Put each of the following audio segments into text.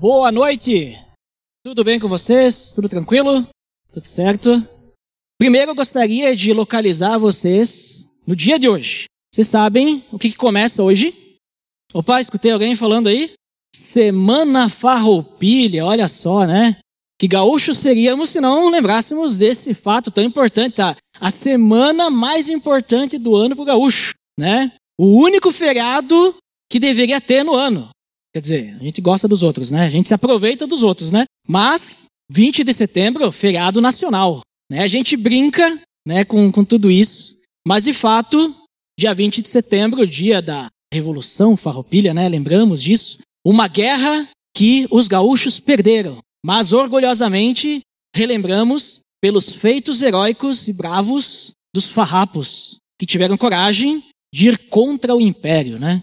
Boa noite! Tudo bem com vocês? Tudo tranquilo? Tudo certo? Primeiro eu gostaria de localizar vocês no dia de hoje. Vocês sabem o que, que começa hoje? Opa, escutei alguém falando aí? Semana Farroupilha, olha só, né? Que gaúchos seríamos se não lembrássemos desse fato tão importante, tá? A semana mais importante do ano para o gaúcho, né? O único feriado que deveria ter no ano. Quer dizer, a gente gosta dos outros, né? A gente se aproveita dos outros, né? Mas 20 de setembro, feriado nacional. Né? A gente brinca né, com, com tudo isso. Mas de fato, dia 20 de setembro, dia da Revolução Farroupilha, né? Lembramos disso. Uma guerra que os gaúchos perderam. Mas orgulhosamente relembramos pelos feitos heróicos e bravos dos farrapos, que tiveram coragem de ir contra o império, né?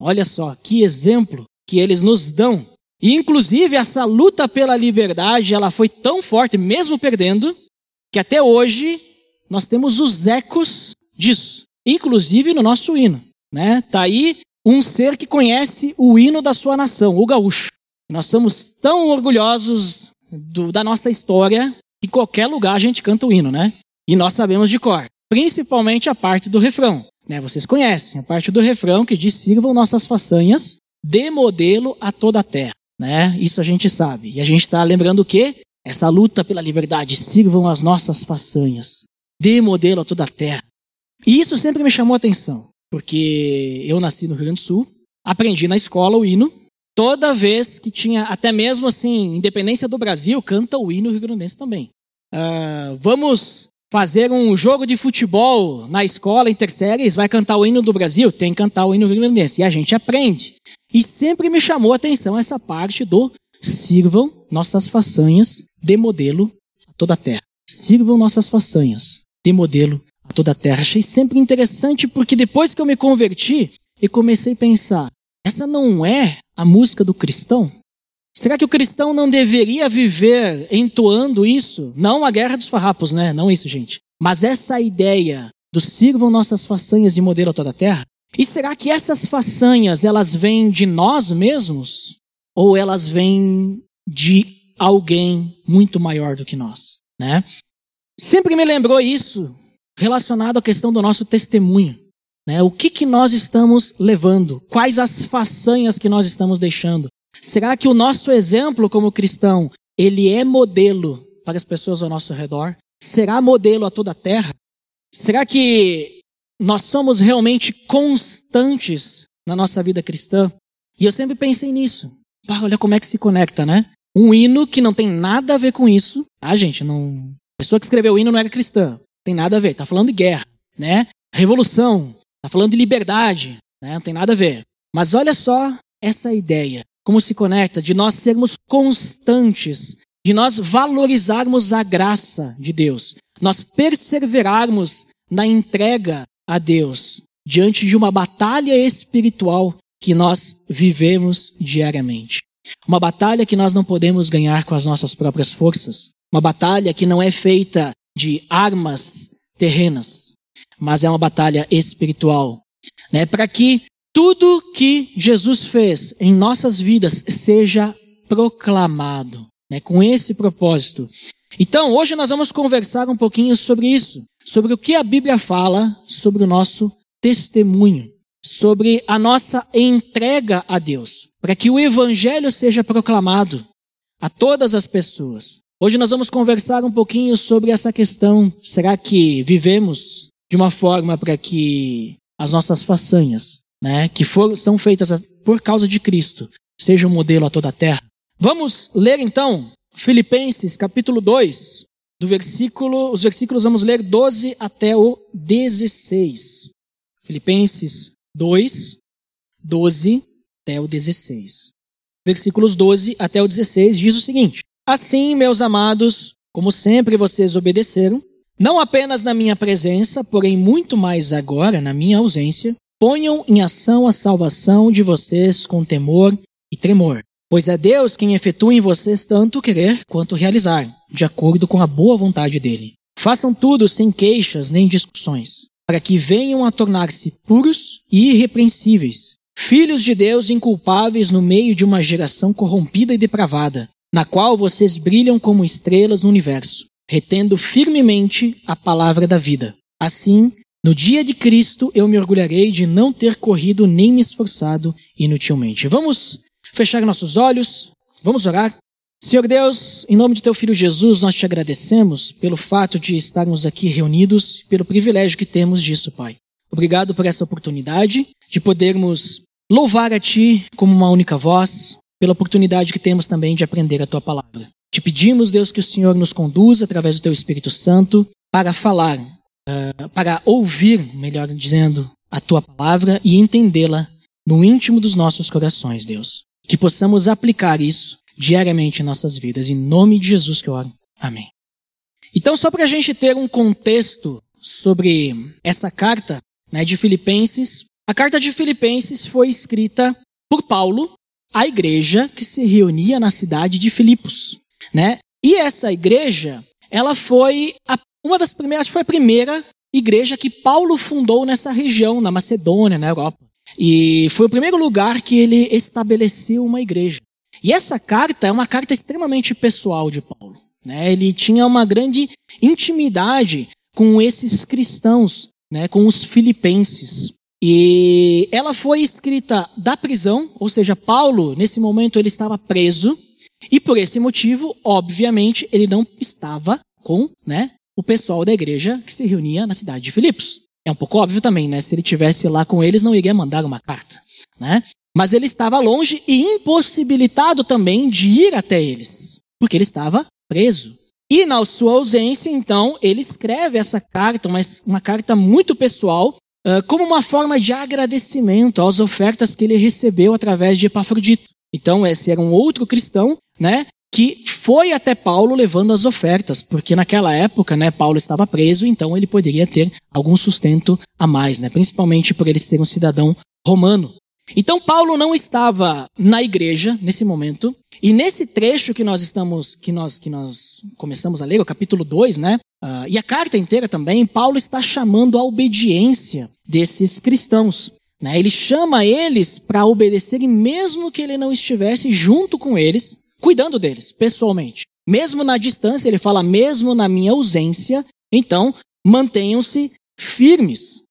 Olha só, que exemplo que eles nos dão. E, inclusive, essa luta pela liberdade, ela foi tão forte, mesmo perdendo, que até hoje nós temos os ecos disso, inclusive no nosso hino. Né? Tá aí um ser que conhece o hino da sua nação, o gaúcho. Nós somos tão orgulhosos do, da nossa história que em qualquer lugar a gente canta o hino, né? E nós sabemos de cor, principalmente a parte do refrão. Né? Vocês conhecem a parte do refrão que diz: sirvam nossas façanhas de modelo a toda a terra. Né? Isso a gente sabe. E a gente está lembrando o quê? Essa luta pela liberdade. Sirvam as nossas façanhas. De modelo a toda a terra. E isso sempre me chamou a atenção. Porque eu nasci no Rio Grande do Sul, aprendi na escola o hino. Toda vez que tinha, até mesmo assim, independência do Brasil, canta o hino rio-grandense também. Uh, vamos fazer um jogo de futebol na escola, interséries, vai cantar o hino do Brasil? Tem que cantar o hino rio-grandense. E a gente aprende. E sempre me chamou a atenção essa parte do sirvam nossas façanhas de modelo a toda a terra. Sirvam nossas façanhas de modelo a toda a terra. Achei sempre interessante porque depois que eu me converti, eu comecei a pensar, essa não é a música do cristão? Será que o cristão não deveria viver entoando isso? Não a guerra dos farrapos, né? Não isso, gente. Mas essa ideia do sirvam nossas façanhas de modelo a toda a terra, e será que essas façanhas, elas vêm de nós mesmos? Ou elas vêm de alguém muito maior do que nós? Né? Sempre me lembrou isso relacionado à questão do nosso testemunho. Né? O que, que nós estamos levando? Quais as façanhas que nós estamos deixando? Será que o nosso exemplo como cristão, ele é modelo para as pessoas ao nosso redor? Será modelo a toda a terra? Será que nós somos realmente constantes na nossa vida cristã. E eu sempre pensei nisso. Olha como é que se conecta, né? Um hino que não tem nada a ver com isso. Ah, gente, não. A pessoa que escreveu o hino não era cristã. Tem nada a ver. Tá falando de guerra, né? Revolução. Tá falando de liberdade, né? Não tem nada a ver. Mas olha só essa ideia. Como se conecta de nós sermos constantes, de nós valorizarmos a graça de Deus, nós perseverarmos na entrega a Deus diante de uma batalha espiritual que nós vivemos diariamente. Uma batalha que nós não podemos ganhar com as nossas próprias forças. Uma batalha que não é feita de armas terrenas, mas é uma batalha espiritual. Né? Para que tudo que Jesus fez em nossas vidas seja proclamado. Né? Com esse propósito. Então, hoje nós vamos conversar um pouquinho sobre isso sobre o que a Bíblia fala sobre o nosso testemunho, sobre a nossa entrega a Deus, para que o Evangelho seja proclamado a todas as pessoas. Hoje nós vamos conversar um pouquinho sobre essa questão. Será que vivemos de uma forma para que as nossas façanhas, né, que for, são feitas por causa de Cristo, sejam um modelo a toda a terra? Vamos ler então Filipenses capítulo 2, do versículo, os versículos vamos ler 12 até o 16. Filipenses 2, 12 até o 16. Versículos 12 até o 16 diz o seguinte: Assim, meus amados, como sempre vocês obedeceram, não apenas na minha presença, porém muito mais agora na minha ausência, ponham em ação a salvação de vocês com temor e tremor Pois é Deus quem efetua em vocês tanto querer quanto realizar, de acordo com a boa vontade dele. Façam tudo sem queixas nem discussões, para que venham a tornar-se puros e irrepreensíveis, filhos de Deus inculpáveis no meio de uma geração corrompida e depravada, na qual vocês brilham como estrelas no universo, retendo firmemente a palavra da vida. Assim, no dia de Cristo, eu me orgulharei de não ter corrido nem me esforçado inutilmente. Vamos fechar nossos olhos, vamos orar. Senhor Deus, em nome de teu filho Jesus, nós te agradecemos pelo fato de estarmos aqui reunidos, pelo privilégio que temos disso, Pai. Obrigado por essa oportunidade de podermos louvar a Ti como uma única voz, pela oportunidade que temos também de aprender a Tua palavra. Te pedimos, Deus, que o Senhor nos conduza através do Teu Espírito Santo para falar, uh, para ouvir, melhor dizendo, a Tua palavra e entendê-la no íntimo dos nossos corações, Deus. Que possamos aplicar isso diariamente em nossas vidas. Em nome de Jesus que eu oro. Amém. Então, só para a gente ter um contexto sobre essa carta né, de Filipenses, a carta de Filipenses foi escrita por Paulo à igreja que se reunia na cidade de Filipos, né? E essa igreja, ela foi a, uma das primeiras, foi a primeira igreja que Paulo fundou nessa região, na Macedônia, na Europa. E foi o primeiro lugar que ele estabeleceu uma igreja. E essa carta é uma carta extremamente pessoal de Paulo. Né? Ele tinha uma grande intimidade com esses cristãos, né? com os filipenses. E ela foi escrita da prisão, ou seja, Paulo, nesse momento, ele estava preso, e por esse motivo, obviamente, ele não estava com né, o pessoal da igreja que se reunia na cidade de Filipos. É um pouco óbvio também, né? Se ele tivesse lá com eles, não iria mandar uma carta, né? Mas ele estava longe e impossibilitado também de ir até eles, porque ele estava preso. E na sua ausência, então, ele escreve essa carta, uma, uma carta muito pessoal, uh, como uma forma de agradecimento às ofertas que ele recebeu através de Epafrodito. Então, esse era um outro cristão, né, que foi até Paulo levando as ofertas, porque naquela época, né, Paulo estava preso, então ele poderia ter algum sustento a mais, né, principalmente por ele ser um cidadão romano. Então Paulo não estava na igreja nesse momento, e nesse trecho que nós estamos, que nós, que nós começamos a ler, o capítulo 2, né? Uh, e a carta inteira também, Paulo está chamando a obediência desses cristãos. Né? Ele chama eles para obedecerem, mesmo que ele não estivesse junto com eles, cuidando deles, pessoalmente. Mesmo na distância, ele fala, mesmo na minha ausência, então mantenham-se firmes.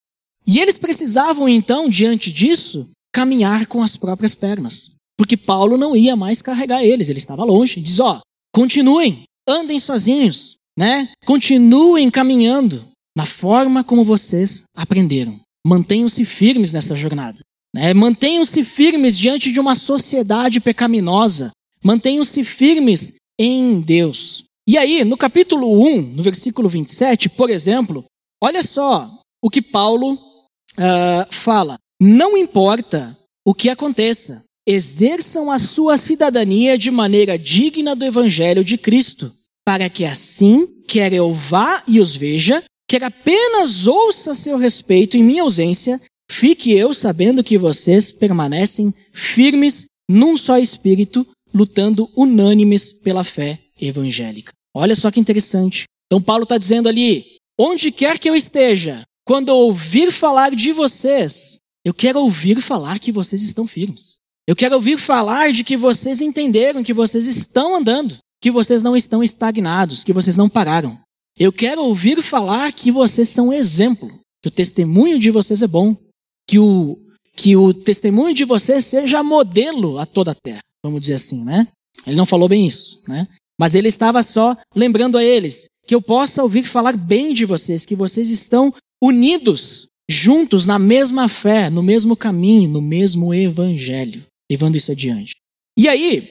E eles precisavam, então, diante disso, caminhar com as próprias pernas. Porque Paulo não ia mais carregar eles, ele estava longe. Diz: ó, continuem, andem sozinhos, né? Continuem caminhando na forma como vocês aprenderam. Mantenham-se firmes nessa jornada. Né? Mantenham-se firmes diante de uma sociedade pecaminosa. Mantenham-se firmes em Deus. E aí, no capítulo 1, no versículo 27, por exemplo, olha só o que Paulo uh, fala. Não importa o que aconteça, exerçam a sua cidadania de maneira digna do Evangelho de Cristo, para que assim, quer eu vá e os veja, quer apenas ouça seu respeito em minha ausência, fique eu sabendo que vocês permanecem firmes num só espírito, lutando unânimes pela fé evangélica. Olha só que interessante. Então Paulo está dizendo ali: onde quer que eu esteja, quando eu ouvir falar de vocês, eu quero ouvir falar que vocês estão firmes. Eu quero ouvir falar de que vocês entenderam que vocês estão andando, que vocês não estão estagnados, que vocês não pararam. Eu quero ouvir falar que vocês são exemplo, que o testemunho de vocês é bom, que o, que o testemunho de vocês seja modelo a toda a terra, vamos dizer assim, né? Ele não falou bem isso, né? Mas ele estava só lembrando a eles que eu possa ouvir falar bem de vocês, que vocês estão unidos juntos na mesma fé, no mesmo caminho, no mesmo evangelho, levando isso adiante. E aí,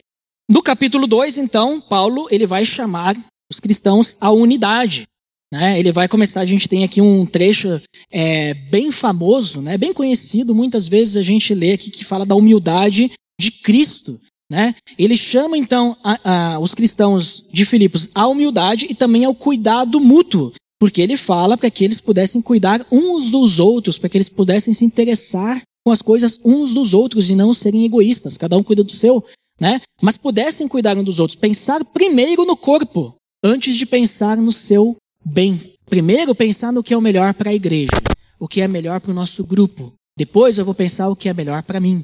no capítulo 2, então, Paulo ele vai chamar os cristãos à unidade. Né? Ele vai começar, a gente tem aqui um trecho é, bem famoso, né? bem conhecido, muitas vezes a gente lê aqui que fala da humildade de Cristo. Né? Ele chama então a, a, os cristãos de Filipos à humildade e também ao cuidado mútuo. Porque ele fala para que eles pudessem cuidar uns dos outros, para que eles pudessem se interessar com as coisas uns dos outros e não serem egoístas, cada um cuida do seu, né? Mas pudessem cuidar um dos outros, pensar primeiro no corpo, antes de pensar no seu bem. Primeiro pensar no que é o melhor para a igreja, o que é melhor para o nosso grupo. Depois eu vou pensar o que é melhor para mim.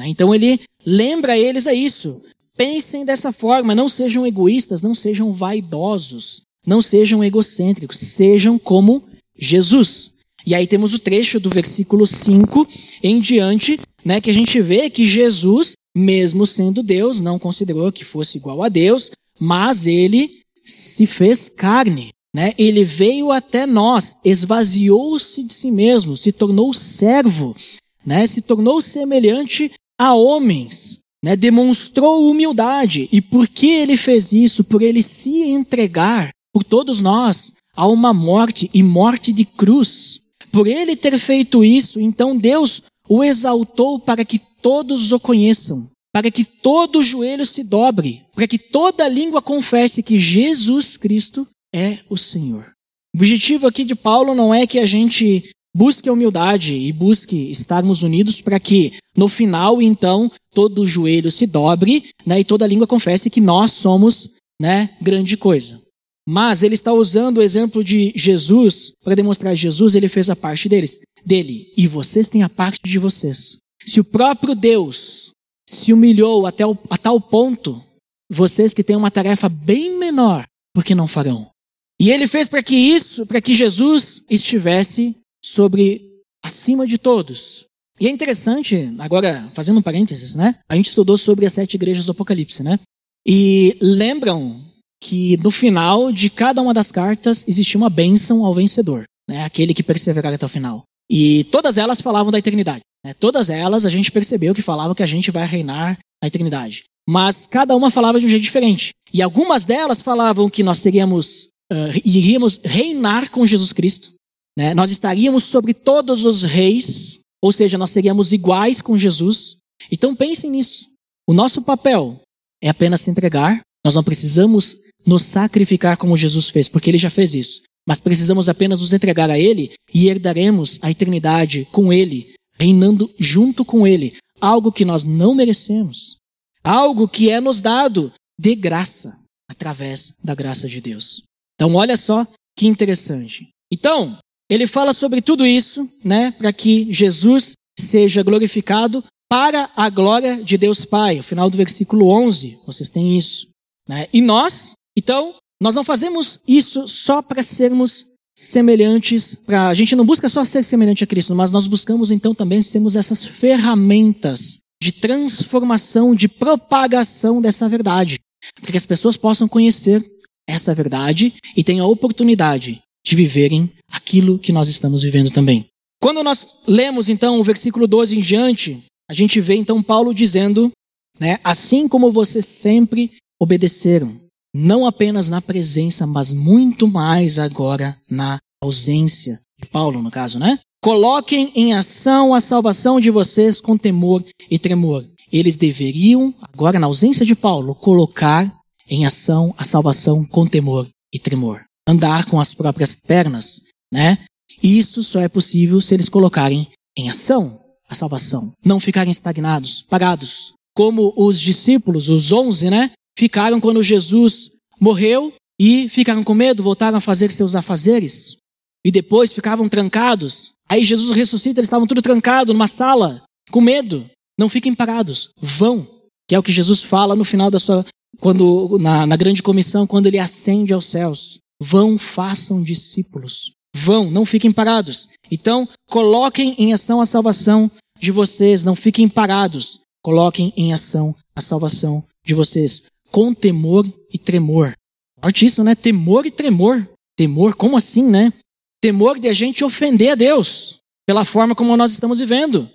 Né? Então ele lembra eles a isso. Pensem dessa forma, não sejam egoístas, não sejam vaidosos, não sejam egocêntricos, sejam como Jesus. E aí temos o trecho do versículo 5 em diante, né, que a gente vê que Jesus, mesmo sendo Deus, não considerou que fosse igual a Deus, mas ele se fez carne, né? Ele veio até nós, esvaziou-se de si mesmo, se tornou servo, né? Se tornou semelhante a homens, né? Demonstrou humildade. E por que ele fez isso? Por ele se entregar por todos nós a uma morte e morte de cruz. Por ele ter feito isso, então Deus o exaltou para que todos o conheçam, para que todo joelho se dobre, para que toda língua confesse que Jesus Cristo é o Senhor. O objetivo aqui de Paulo não é que a gente busque a humildade e busque estarmos unidos para que no final, então, todo joelho se dobre né, e toda língua confesse que nós somos né, grande coisa. Mas ele está usando o exemplo de Jesus para demonstrar que Jesus ele fez a parte deles, dele e vocês têm a parte de vocês. Se o próprio Deus se humilhou até o, a tal ponto, vocês que têm uma tarefa bem menor, por que não farão? E ele fez para que isso, para que Jesus estivesse sobre acima de todos. E é interessante, agora fazendo um parênteses, né? A gente estudou sobre as sete igrejas do Apocalipse, né? E lembram que no final de cada uma das cartas existia uma bênção ao vencedor, né? Aquele que perseverar até o final. E todas elas falavam da eternidade. Né? Todas elas a gente percebeu que falavam que a gente vai reinar na eternidade. Mas cada uma falava de um jeito diferente. E algumas delas falavam que nós seríamos uh, iríamos reinar com Jesus Cristo. Né? Nós estaríamos sobre todos os reis, ou seja, nós seríamos iguais com Jesus. Então pensem nisso. O nosso papel é apenas se entregar. Nós não precisamos nos sacrificar como Jesus fez, porque ele já fez isso. Mas precisamos apenas nos entregar a ele e herdaremos a eternidade com ele, reinando junto com ele. Algo que nós não merecemos. Algo que é nos dado de graça, através da graça de Deus. Então, olha só que interessante. Então, ele fala sobre tudo isso, né, para que Jesus seja glorificado para a glória de Deus Pai. O final do versículo 11, vocês têm isso. Né? E nós, então, nós não fazemos isso só para sermos semelhantes, pra, a gente não busca só ser semelhante a Cristo, mas nós buscamos então também sermos essas ferramentas de transformação, de propagação dessa verdade, para que as pessoas possam conhecer essa verdade e tenham a oportunidade de viverem aquilo que nós estamos vivendo também. Quando nós lemos então o versículo 12 em diante, a gente vê então Paulo dizendo, né, assim como vocês sempre obedeceram, não apenas na presença, mas muito mais agora na ausência de Paulo, no caso, né? Coloquem em ação a salvação de vocês com temor e tremor. Eles deveriam, agora na ausência de Paulo, colocar em ação a salvação com temor e tremor. Andar com as próprias pernas, né? Isso só é possível se eles colocarem em ação a salvação. Não ficarem estagnados, parados. Como os discípulos, os onze, né? Ficaram quando Jesus morreu e ficaram com medo, voltaram a fazer seus afazeres. E depois ficavam trancados. Aí Jesus ressuscita, eles estavam tudo trancados numa sala, com medo. Não fiquem parados, vão. Que é o que Jesus fala no final da sua quando na, na grande comissão, quando ele ascende aos céus. Vão, façam discípulos. Vão, não fiquem parados. Então, coloquem em ação a salvação de vocês, não fiquem parados. Coloquem em ação a salvação de vocês, com temor e tremor. Forte isso, né? Temor e tremor. Temor, como assim, né? Temor de a gente ofender a Deus, pela forma como nós estamos vivendo.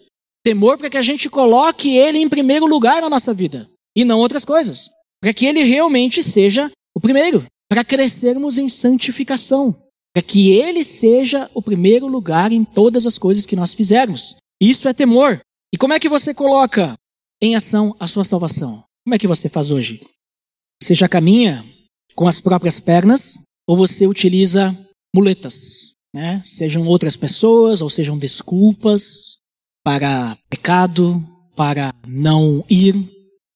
Temor para que a gente coloque Ele em primeiro lugar na nossa vida, e não outras coisas para que ele realmente seja o primeiro, para crescermos em santificação, para que ele seja o primeiro lugar em todas as coisas que nós fizermos. Isso é temor. E como é que você coloca em ação a sua salvação? Como é que você faz hoje? Você já caminha com as próprias pernas ou você utiliza muletas, né? Sejam outras pessoas ou sejam desculpas para pecado, para não ir,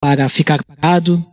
para ficar parado.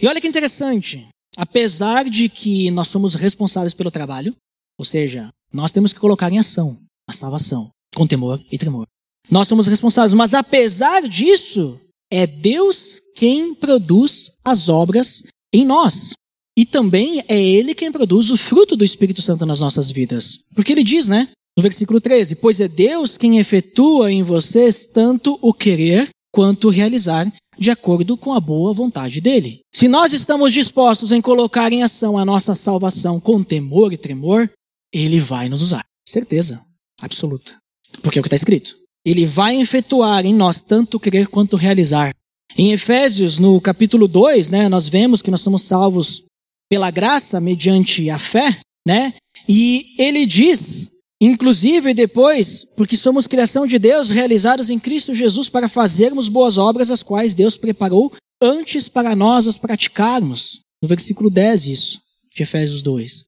E olha que interessante. Apesar de que nós somos responsáveis pelo trabalho, ou seja, nós temos que colocar em ação a salvação, com temor e tremor. Nós somos responsáveis. Mas apesar disso, é Deus quem produz as obras em nós. E também é Ele quem produz o fruto do Espírito Santo nas nossas vidas. Porque ele diz, né? No versículo 13: Pois é Deus quem efetua em vocês tanto o querer quanto realizar, de acordo com a boa vontade dele. Se nós estamos dispostos em colocar em ação a nossa salvação com temor e tremor, ele vai nos usar. Certeza absoluta. Porque é o que está escrito. Ele vai efetuar em nós tanto querer quanto realizar. Em Efésios, no capítulo 2, né, nós vemos que nós somos salvos pela graça mediante a fé, né? E ele diz, inclusive depois, porque somos criação de Deus, realizadas em Cristo Jesus para fazermos boas obras, as quais Deus preparou antes para nós as praticarmos. No versículo 10 isso, de Efésios 2.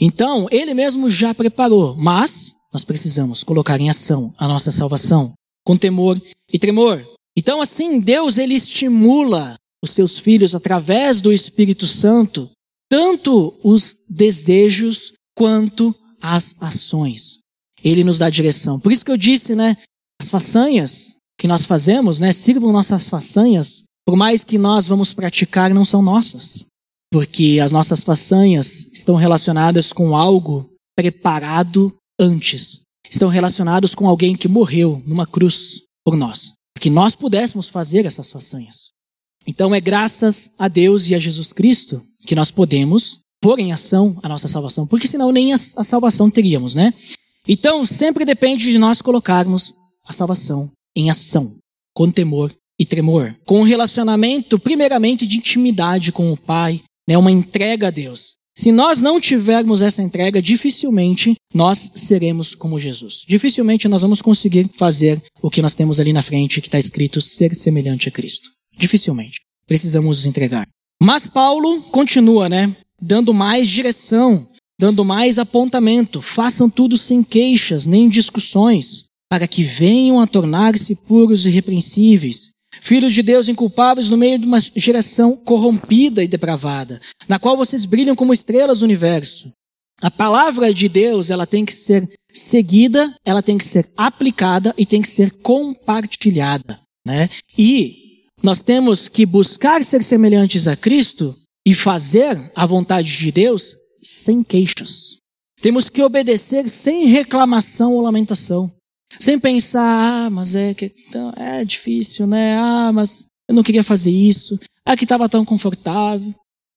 Então, ele mesmo já preparou, mas nós precisamos colocar em ação a nossa salvação com temor e tremor. Então, assim, Deus ele estimula os seus filhos através do Espírito Santo tanto os desejos quanto as ações. Ele nos dá direção. Por isso que eu disse, né? As façanhas que nós fazemos, né? Sirvam nossas façanhas, por mais que nós vamos praticar, não são nossas. Porque as nossas façanhas estão relacionadas com algo preparado antes. Estão relacionados com alguém que morreu numa cruz por nós. Que nós pudéssemos fazer essas façanhas. Então é graças a Deus e a Jesus Cristo que nós podemos pôr em ação a nossa salvação, porque senão nem a, salvação teríamos, né? Então sempre depende de nós colocarmos a salvação em ação, com temor e tremor, com um relacionamento primeiramente de intimidade com o Pai, né, uma entrega a Deus. Se nós não tivermos essa entrega, dificilmente nós seremos como Jesus. Dificilmente nós vamos conseguir fazer o que nós temos ali na frente, que está escrito ser semelhante a Cristo. Dificilmente. Precisamos nos entregar. Mas Paulo continua, né? Dando mais direção, dando mais apontamento. Façam tudo sem queixas, nem discussões, para que venham a tornar-se puros e irrepreensíveis, filhos de Deus inculpáveis no meio de uma geração corrompida e depravada, na qual vocês brilham como estrelas do universo. A palavra de Deus, ela tem que ser seguida, ela tem que ser aplicada e tem que ser compartilhada, né? E nós temos que buscar ser semelhantes a Cristo e fazer a vontade de Deus sem queixas. Temos que obedecer sem reclamação ou lamentação. Sem pensar, ah, mas é que então, é difícil, né? Ah, mas eu não queria fazer isso. Ah, que estava tão confortável.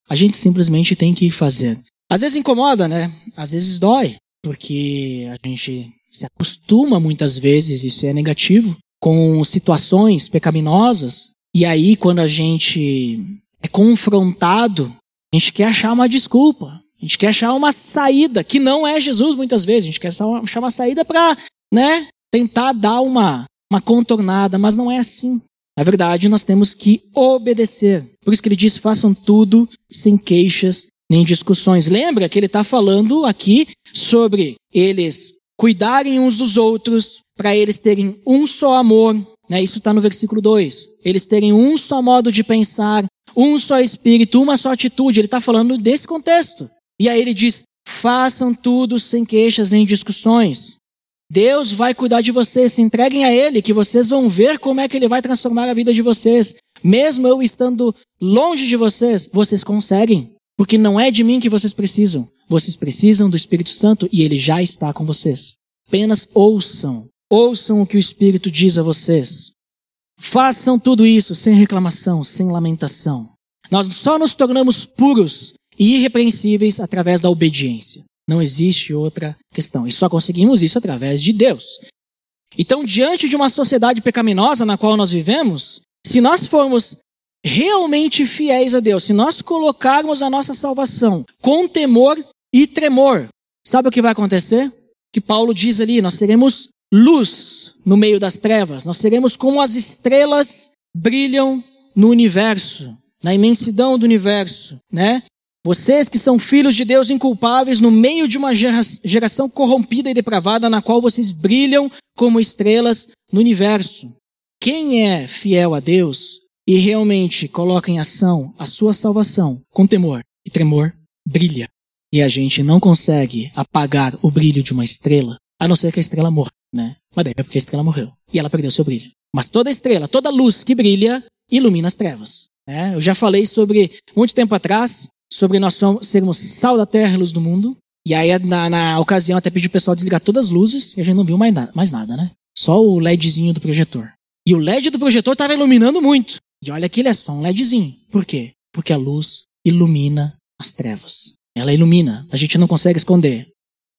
A gente simplesmente tem que ir fazer. Às vezes incomoda, né? Às vezes dói, porque a gente se acostuma muitas vezes, isso é negativo, com situações pecaminosas e aí, quando a gente é confrontado, a gente quer achar uma desculpa. A gente quer achar uma saída, que não é Jesus muitas vezes. A gente quer achar uma saída para, né, tentar dar uma, uma contornada, mas não é assim. Na verdade, nós temos que obedecer. Por isso que ele diz: façam tudo sem queixas nem discussões. Lembra que ele está falando aqui sobre eles cuidarem uns dos outros, para eles terem um só amor, né? Isso está no versículo 2. Eles terem um só modo de pensar, um só espírito, uma só atitude. Ele está falando desse contexto. E aí ele diz: façam tudo sem queixas nem discussões. Deus vai cuidar de vocês, se entreguem a Ele, que vocês vão ver como é que Ele vai transformar a vida de vocês. Mesmo eu estando longe de vocês, vocês conseguem. Porque não é de mim que vocês precisam. Vocês precisam do Espírito Santo e Ele já está com vocês. Apenas ouçam Ouçam o que o Espírito diz a vocês. Façam tudo isso sem reclamação, sem lamentação. Nós só nos tornamos puros e irrepreensíveis através da obediência. Não existe outra questão. E só conseguimos isso através de Deus. Então, diante de uma sociedade pecaminosa na qual nós vivemos, se nós formos realmente fiéis a Deus, se nós colocarmos a nossa salvação com temor e tremor, sabe o que vai acontecer? Que Paulo diz ali, nós seremos luz no meio das trevas. Nós seremos como as estrelas brilham no universo, na imensidão do universo, né? Vocês que são filhos de Deus inculpáveis no meio de uma geração corrompida e depravada na qual vocês brilham como estrelas no universo. Quem é fiel a Deus e realmente coloca em ação a sua salvação com temor e tremor, brilha. E a gente não consegue apagar o brilho de uma estrela A não ser que a estrela morra, né? Mas daí é porque a estrela morreu. E ela perdeu seu brilho. Mas toda estrela, toda luz que brilha, ilumina as trevas. Né? Eu já falei sobre, muito tempo atrás, sobre nós sermos sal da terra e luz do mundo. E aí, na, na ocasião, até pedi o pessoal desligar todas as luzes e a gente não viu mais, na, mais nada, né? Só o LEDzinho do projetor. E o LED do projetor estava iluminando muito. E olha que ele é só um LEDzinho. Por quê? Porque a luz ilumina as trevas. Ela ilumina. A gente não consegue esconder.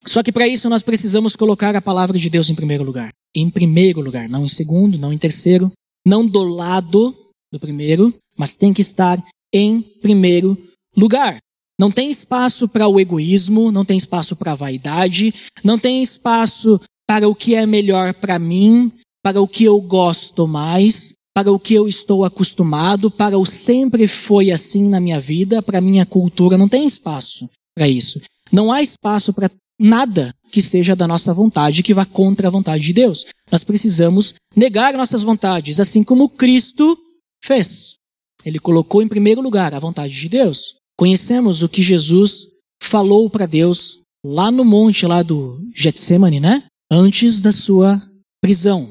Só que para isso nós precisamos colocar a palavra de Deus em primeiro lugar. Em primeiro lugar, não em segundo, não em terceiro, não do lado do primeiro, mas tem que estar em primeiro lugar. Não tem espaço para o egoísmo, não tem espaço para a vaidade, não tem espaço para o que é melhor para mim, para o que eu gosto mais, para o que eu estou acostumado, para o sempre foi assim na minha vida, para minha cultura. Não tem espaço para isso. Não há espaço para nada que seja da nossa vontade, que vá contra a vontade de Deus. Nós precisamos negar nossas vontades, assim como Cristo fez. Ele colocou em primeiro lugar a vontade de Deus. Conhecemos o que Jesus falou para Deus lá no monte lá do Getsemane, né? Antes da sua prisão.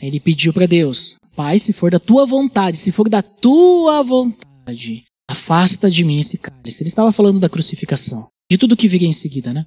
Ele pediu para Deus: Pai, se for da tua vontade, se for da tua vontade, afasta de mim esse cálice. Ele estava falando da crucificação, de tudo que viria em seguida, né?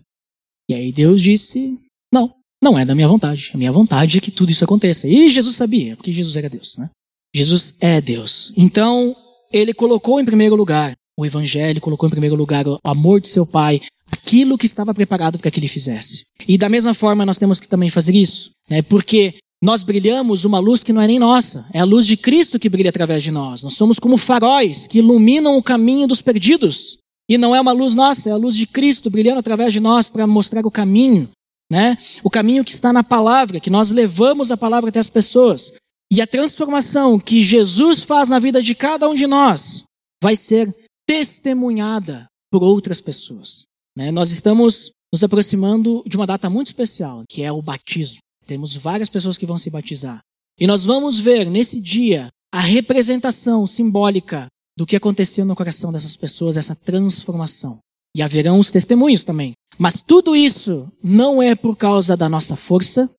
E aí Deus disse: Não, não é da minha vontade. A minha vontade é que tudo isso aconteça. E Jesus sabia, porque Jesus era Deus, né? Jesus é Deus. Então, ele colocou em primeiro lugar o evangelho, colocou em primeiro lugar o amor de seu pai, aquilo que estava preparado para que ele fizesse. E da mesma forma nós temos que também fazer isso, né? Porque nós brilhamos uma luz que não é nem nossa, é a luz de Cristo que brilha através de nós. Nós somos como faróis que iluminam o caminho dos perdidos. E não é uma luz nossa, é a luz de Cristo brilhando através de nós para mostrar o caminho, né? O caminho que está na palavra, que nós levamos a palavra até as pessoas. E a transformação que Jesus faz na vida de cada um de nós vai ser testemunhada por outras pessoas. Né? Nós estamos nos aproximando de uma data muito especial, que é o batismo. Temos várias pessoas que vão se batizar. E nós vamos ver nesse dia a representação simbólica do que aconteceu no coração dessas pessoas, essa transformação. E haverão os testemunhos também. Mas tudo isso não é por causa da nossa força,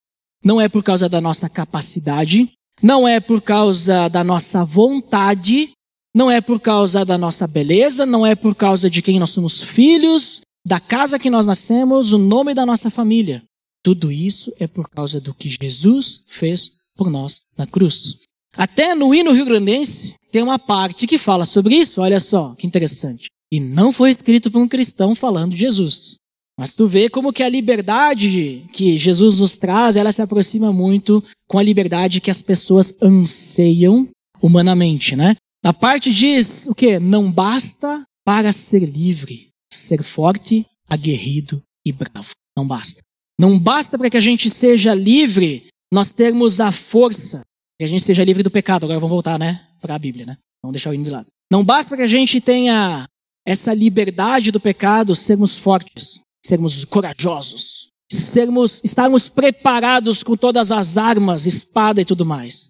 não é por causa da nossa capacidade, não é por causa da nossa vontade, não é por causa da nossa beleza, não é por causa de quem nós somos filhos, da casa que nós nascemos, o nome da nossa família. Tudo isso é por causa do que Jesus fez por nós na cruz. Até no hino rio-grandense tem uma parte que fala sobre isso, olha só, que interessante. E não foi escrito por um cristão falando de Jesus. Mas tu vê como que a liberdade que Jesus nos traz, ela se aproxima muito com a liberdade que as pessoas anseiam humanamente, né? Na parte diz o que? Não basta para ser livre, ser forte, aguerrido e bravo. Não basta. Não basta para que a gente seja livre nós termos a força, que a gente seja livre do pecado. Agora vamos voltar, né, para a Bíblia, né? Vamos deixar o hino de lado. Não basta que a gente tenha essa liberdade do pecado, sermos fortes, sermos corajosos, sermos, estarmos preparados com todas as armas, espada e tudo mais.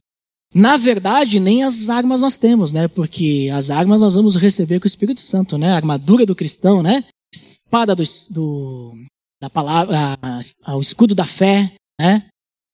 Na verdade, nem as armas nós temos, né? Porque as armas nós vamos receber com o Espírito Santo, né? A armadura do cristão, né? Espada do, do da palavra, ao escudo da fé, né?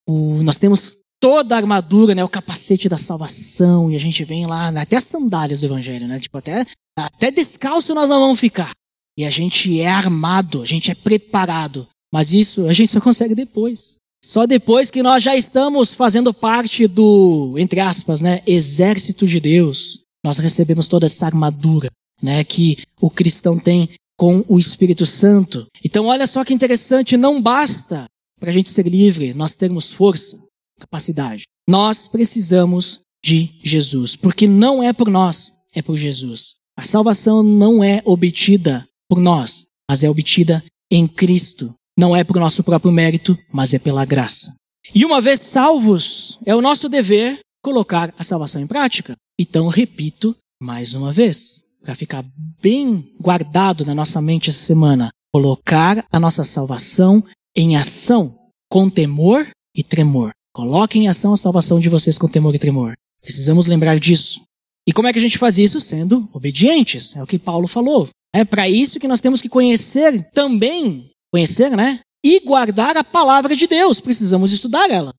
O, nós temos toda a armadura, né? O capacete da salvação, e a gente vem lá, né? até as sandálias do evangelho, né? Tipo, até, até descalço nós não vamos ficar. E a gente é armado, a gente é preparado. Mas isso a gente só consegue depois. Só depois que nós já estamos fazendo parte do, entre aspas, né, exército de Deus, nós recebemos toda essa armadura, né, que o cristão tem com o Espírito Santo. Então, olha só que interessante, não basta para a gente ser livre, nós termos força, capacidade. Nós precisamos de Jesus, porque não é por nós, é por Jesus. A salvação não é obtida por nós, mas é obtida em Cristo. Não é por nosso próprio mérito, mas é pela graça. E uma vez salvos, é o nosso dever colocar a salvação em prática. Então, repito mais uma vez: para ficar bem guardado na nossa mente essa semana, colocar a nossa salvação em ação com temor e tremor. Coloquem em ação a salvação de vocês com temor e tremor. Precisamos lembrar disso. E como é que a gente faz isso? Sendo obedientes. É o que Paulo falou. É para isso que nós temos que conhecer também, conhecer, né? e guardar a palavra de Deus. Precisamos estudar ela.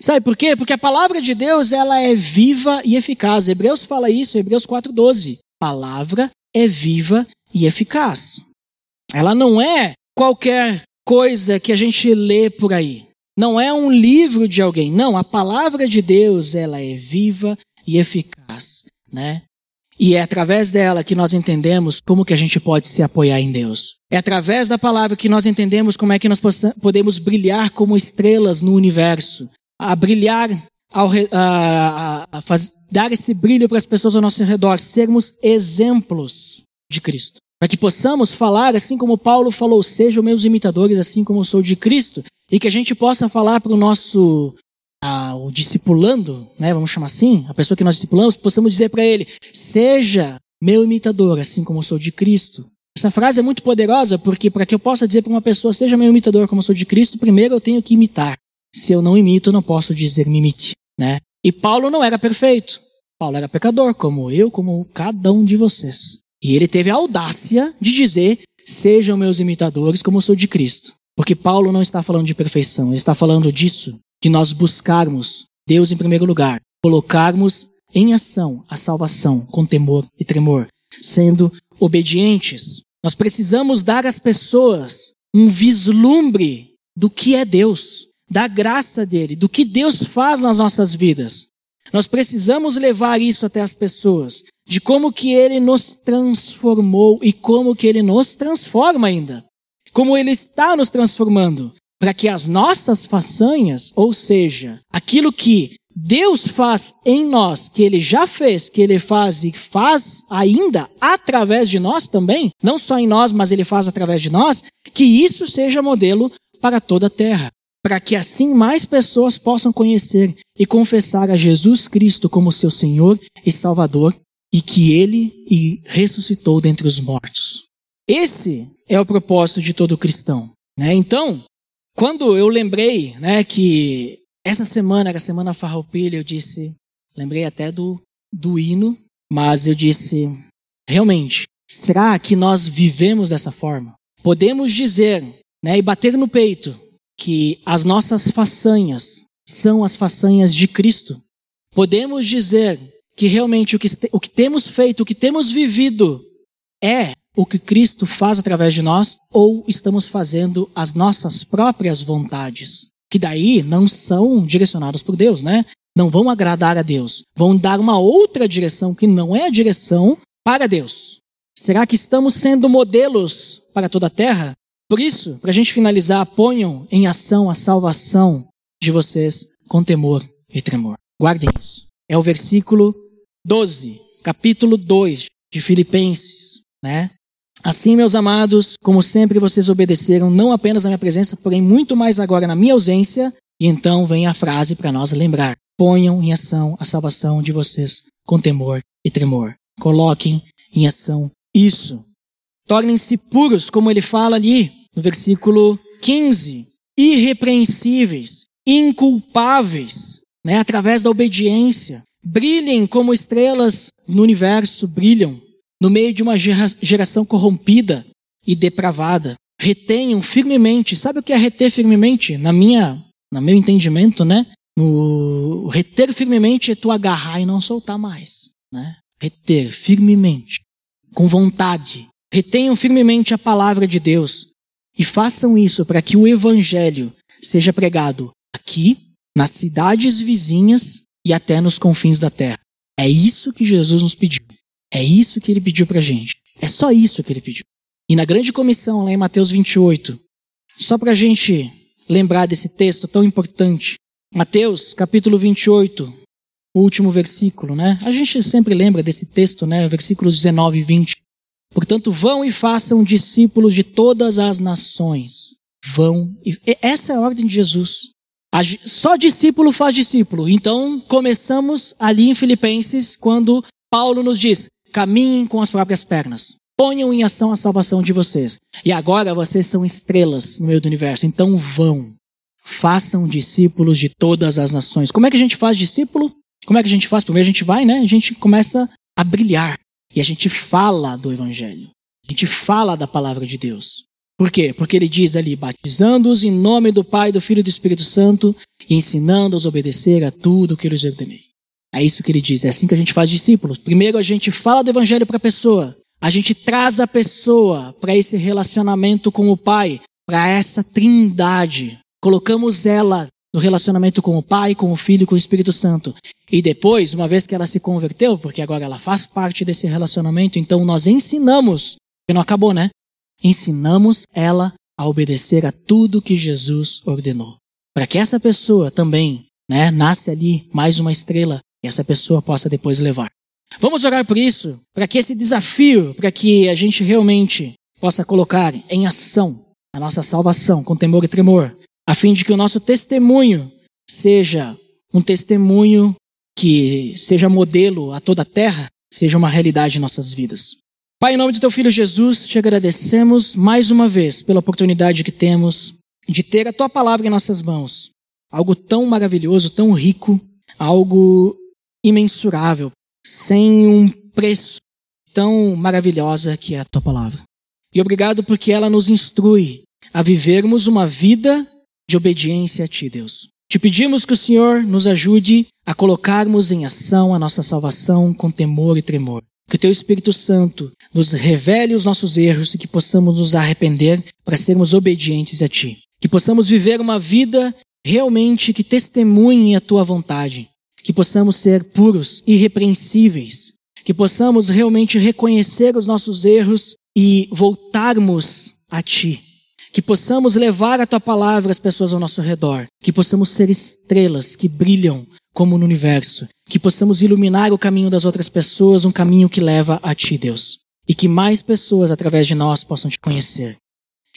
Sabe por quê? Porque a palavra de Deus, ela é viva e eficaz. Hebreus fala isso, Hebreus 4:12. Palavra é viva e eficaz. Ela não é qualquer coisa que a gente lê por aí. Não é um livro de alguém. Não, a palavra de Deus, ela é viva e eficaz, né? E é através dela que nós entendemos como que a gente pode se apoiar em Deus. É através da palavra que nós entendemos como é que nós podemos brilhar como estrelas no universo, a brilhar, ao, a, a, a faz, dar esse brilho para as pessoas ao nosso redor, sermos exemplos de Cristo. Para que possamos falar, assim como Paulo falou, sejam meus imitadores, assim como eu sou de Cristo, e que a gente possa falar para o nosso a, o discipulando, né, vamos chamar assim, a pessoa que nós discipulamos, possamos dizer para ele: seja meu imitador, assim como eu sou de Cristo. Essa frase é muito poderosa porque para que eu possa dizer para uma pessoa seja meu imitador como eu sou de Cristo, primeiro eu tenho que imitar. Se eu não imito, eu não posso dizer me imite, né? E Paulo não era perfeito. Paulo era pecador, como eu, como cada um de vocês. E ele teve a audácia de dizer: sejam meus imitadores como eu sou de Cristo. Porque Paulo não está falando de perfeição, ele está falando disso de nós buscarmos Deus em primeiro lugar, colocarmos em ação a salvação com temor e tremor, sendo obedientes. Nós precisamos dar às pessoas um vislumbre do que é Deus, da graça dele, do que Deus faz nas nossas vidas. Nós precisamos levar isso até as pessoas, de como que ele nos transformou e como que ele nos transforma ainda. Como ele está nos transformando para que as nossas façanhas, ou seja, aquilo que Deus faz em nós, que Ele já fez, que Ele faz e faz ainda através de nós também, não só em nós, mas Ele faz através de nós, que isso seja modelo para toda a terra. Para que assim mais pessoas possam conhecer e confessar a Jesus Cristo como seu Senhor e Salvador e que Ele ressuscitou dentre os mortos. Esse é o propósito de todo cristão. Né? Então, quando eu lembrei, né, que essa semana era a semana farroupilha, eu disse, lembrei até do, do hino, mas eu disse, realmente, será que nós vivemos dessa forma? Podemos dizer, né, e bater no peito, que as nossas façanhas são as façanhas de Cristo. Podemos dizer que realmente o que, o que temos feito, o que temos vivido é o que Cristo faz através de nós ou estamos fazendo as nossas próprias vontades, que daí não são direcionadas por Deus, né? Não vão agradar a Deus, vão dar uma outra direção que não é a direção para Deus. Será que estamos sendo modelos para toda a terra? Por isso, para a gente finalizar, ponham em ação a salvação de vocês com temor e tremor. Guardem isso. É o versículo 12, capítulo 2 de Filipenses, né? Assim, meus amados, como sempre vocês obedeceram, não apenas na minha presença, porém muito mais agora na minha ausência. E então vem a frase para nós lembrar: ponham em ação a salvação de vocês com temor e tremor. Coloquem em ação isso. Tornem-se puros, como ele fala ali no versículo 15, irrepreensíveis, inculpáveis, né, através da obediência. Brilhem como estrelas no universo brilham no meio de uma geração corrompida e depravada. Retenham firmemente. Sabe o que é reter firmemente? Na minha, no meu entendimento, né? No, reter firmemente é tu agarrar e não soltar mais, né? Reter firmemente, com vontade. Retenham firmemente a palavra de Deus e façam isso para que o evangelho seja pregado aqui, nas cidades vizinhas e até nos confins da terra. É isso que Jesus nos pediu. É isso que ele pediu para a gente. É só isso que ele pediu. E na grande comissão, lá em Mateus 28, só para a gente lembrar desse texto tão importante, Mateus capítulo 28, o último versículo, né? A gente sempre lembra desse texto, né? Versículos 19 e 20. Portanto, vão e façam discípulos de todas as nações. Vão. E essa é a ordem de Jesus. Só discípulo faz discípulo. Então, começamos ali em Filipenses, quando Paulo nos diz: caminhem com as próprias pernas. Ponham em ação a salvação de vocês. E agora vocês são estrelas no meio do universo. Então vão. Façam discípulos de todas as nações. Como é que a gente faz discípulo? Como é que a gente faz? Primeiro a gente vai, né? A gente começa a brilhar. E a gente fala do Evangelho. A gente fala da palavra de Deus. Por quê? Porque ele diz ali, batizando-os em nome do Pai, do Filho e do Espírito Santo e ensinando-os a obedecer a tudo que eu lhes ordenei. É isso que ele diz, é assim que a gente faz discípulos. Primeiro a gente fala do evangelho para a pessoa, a gente traz a pessoa para esse relacionamento com o Pai, para essa trindade. Colocamos ela no relacionamento com o Pai, com o Filho e com o Espírito Santo. E depois, uma vez que ela se converteu, porque agora ela faz parte desse relacionamento, então nós ensinamos, porque não acabou, né? Ensinamos ela a obedecer a tudo que Jesus ordenou. Para que essa pessoa também, né, nasce ali mais uma estrela e essa pessoa possa depois levar. Vamos orar por isso, para que esse desafio, para que a gente realmente possa colocar em ação a nossa salvação com temor e tremor, a fim de que o nosso testemunho seja um testemunho que seja modelo a toda a terra, seja uma realidade em nossas vidas. Pai, em nome do teu filho Jesus, te agradecemos mais uma vez pela oportunidade que temos de ter a tua palavra em nossas mãos. Algo tão maravilhoso, tão rico, algo imensurável, sem um preço tão maravilhosa que é a tua palavra. E obrigado porque ela nos instrui a vivermos uma vida de obediência a Ti, Deus. Te pedimos que o Senhor nos ajude a colocarmos em ação a nossa salvação com temor e tremor. Que o Teu Espírito Santo nos revele os nossos erros e que possamos nos arrepender para sermos obedientes a Ti. Que possamos viver uma vida realmente que testemunhe a Tua vontade. Que possamos ser puros, irrepreensíveis. Que possamos realmente reconhecer os nossos erros e voltarmos a Ti que possamos levar a tua palavra às pessoas ao nosso redor, que possamos ser estrelas que brilham como no universo, que possamos iluminar o caminho das outras pessoas, um caminho que leva a ti, Deus, e que mais pessoas através de nós possam te conhecer.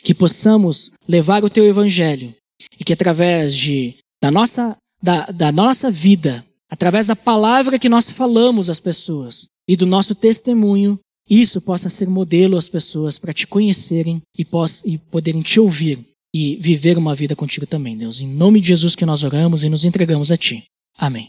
Que possamos levar o teu evangelho e que através de da nossa da, da nossa vida, através da palavra que nós falamos às pessoas e do nosso testemunho, isso possa ser modelo às pessoas para te conhecerem e, poss e poderem te ouvir e viver uma vida contigo também, Deus. Em nome de Jesus que nós oramos e nos entregamos a Ti. Amém.